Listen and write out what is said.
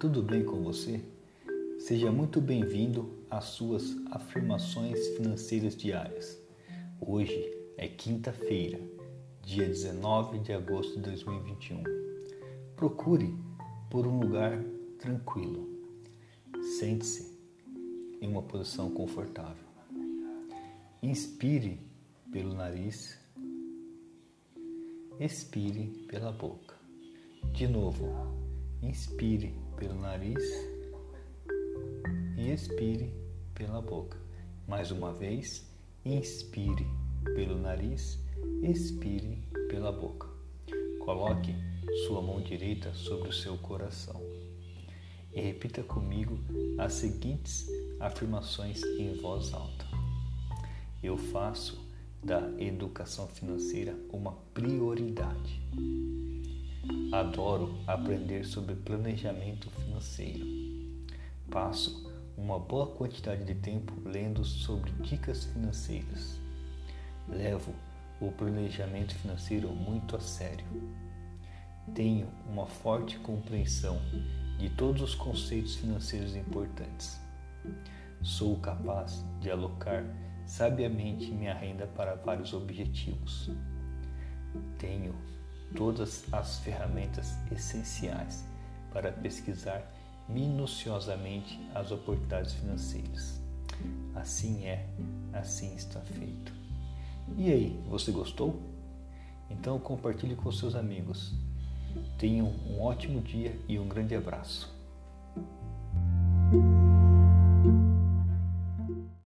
tudo bem com você? Seja muito bem-vindo às suas afirmações financeiras diárias. Hoje é quinta-feira, dia 19 de agosto de 2021. Procure por um lugar tranquilo. Sente-se em uma posição confortável. Inspire pelo nariz, expire pela boca. De novo, inspire pelo nariz e expire pela boca. Mais uma vez, inspire pelo nariz, expire pela boca. Coloque sua mão direita sobre o seu coração e repita comigo as seguintes afirmações em voz alta. Eu faço da educação financeira uma prioridade. Adoro aprender sobre planejamento financeiro. Passo uma boa quantidade de tempo lendo sobre dicas financeiras. Levo o planejamento financeiro muito a sério. Tenho uma forte compreensão de todos os conceitos financeiros importantes. Sou capaz de alocar sabiamente minha renda para vários objetivos. Tenho todas as ferramentas essenciais para pesquisar minuciosamente as oportunidades financeiras. Assim é, assim está feito. E aí, você gostou? Então compartilhe com seus amigos. Tenham um ótimo dia e um grande abraço.